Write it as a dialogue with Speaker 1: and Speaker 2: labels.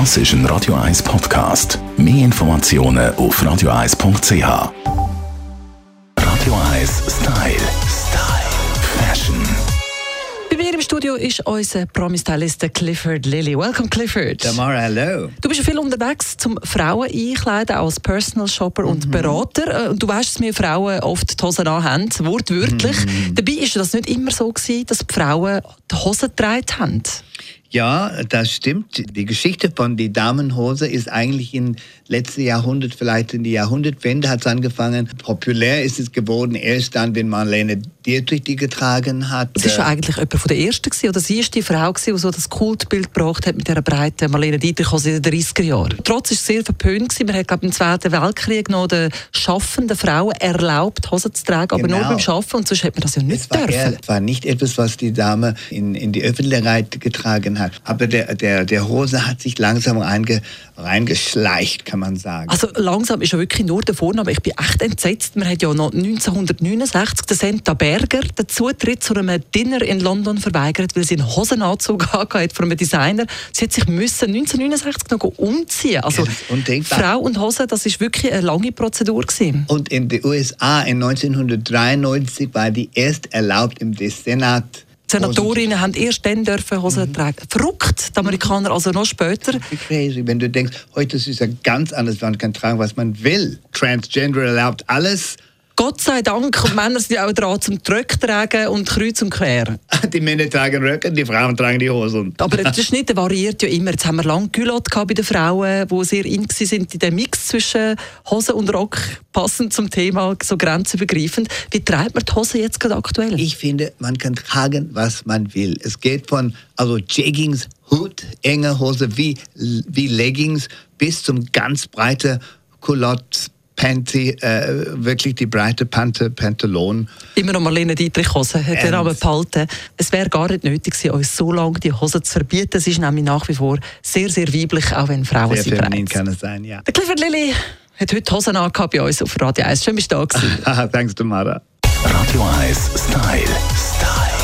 Speaker 1: Das ist ein Radio 1 Podcast. Mehr Informationen auf radio1.ch. Radio 1 Style. Style. Fashion.
Speaker 2: Bei mir im Studio ist unser Promi-Stylist Clifford Lilly. Welcome, Clifford.
Speaker 3: Tamara, hello.
Speaker 2: Du bist viel unterwegs zum Frauen einkleiden, als Personal Shopper und Berater. Äh, Und du weißt, dass wir Frauen oft die Hosen anhaben, wortwörtlich. Dabei ist das nicht immer so gewesen, dass die Frauen die Hosen getragen haben.
Speaker 3: Ja, das stimmt. Die Geschichte von die Damenhose ist eigentlich im letzten Jahrhundert, vielleicht in die Jahrhundertwende hat es angefangen. Populär ist es geworden erst dann, wenn Marlene Die getragen hat.
Speaker 2: Das ist ja eigentlich jemand von der Ersten gewesen, oder sie ist die Frau gewesen, die so das Kultbild gebracht hat mit dieser breiten Marlene Dietrich aus den 30er Jahren. Trotz ist es sehr verpönt gewesen. Man hat, glaube im Zweiten Weltkrieg noch den schaffenden Frauen erlaubt, Hosen zu tragen, aber nur
Speaker 3: Genau.
Speaker 2: beim Schaffen. Und sonst hat man das ja nicht
Speaker 3: Es war,
Speaker 2: dürfen.
Speaker 3: eher, es war nicht etwas, was die Dame in, in die Öffentlichkeit getragen hat. Aber der, der, der Hose hat sich langsam reinge, reingeschleicht, kann man sagen.
Speaker 2: Also langsam ist ja wirklich nur der Vorname. Ich bin echt entsetzt. Man hat ja noch 1969 den Senta Berger den Zutritt zu einem Dinner in London verweigert, weil sie einen Hosenanzug hat von einem Designer. Sie hat sich müssen 1969 noch umziehen. Also
Speaker 3: undenkbar.
Speaker 2: Frau und Hose, das ist wirklich eine lange Prozedur gewesen.
Speaker 3: Und in den USA in 1993 war die erst erlaubt im Senat.
Speaker 2: Die Senatorinnen haben erst dann dürfen Hosen tragen. Verrückt, die Amerikaner also noch später.
Speaker 3: Crazy, wenn du denkst, heute ist es ja ganz anders, man kann tragen, was man will. Transgender erlaubt alles.
Speaker 2: Gott sei Dank, und Männer sind ja auch dran zum Tröck tragen und kreuz und quer.
Speaker 3: Die Männer tragen Röcke, die Frauen tragen die Hosen.
Speaker 2: Aber der Schnitt variiert ja immer. Jetzt haben wir lange gehabt bei den Frauen, die sehr in sind in dem Mix zwischen Hose und Rock, passend zum Thema, so grenzübergreifend. Wie treibt man die Hose jetzt gerade aktuell?
Speaker 3: Ich finde, man kann tragen, was man will. Es geht von also Jeggings, Hut, enge Hose wie, wie Leggings bis zum ganz breite Culotte, Panty, äh, wirklich die breite Pante, Pantalon.
Speaker 2: Immer noch Marlene Dietrich Hose, hat er
Speaker 3: Ernst?
Speaker 2: aber behalten. Es wäre gar nicht nötig gewesen, uns so lange die Hose zu verbieten. Es ist nämlich nach wie vor sehr, sehr weiblich, auch wenn Frauen
Speaker 3: Sehr
Speaker 2: sie
Speaker 3: feminin kann es sein, ja.
Speaker 2: Der Clifford Lilly hat heute Hosen angehabt bei uns auf Radio 1. Schön, bist du da gewesen.
Speaker 3: Thanks, Tamara.
Speaker 1: Radio 1 Style. Style.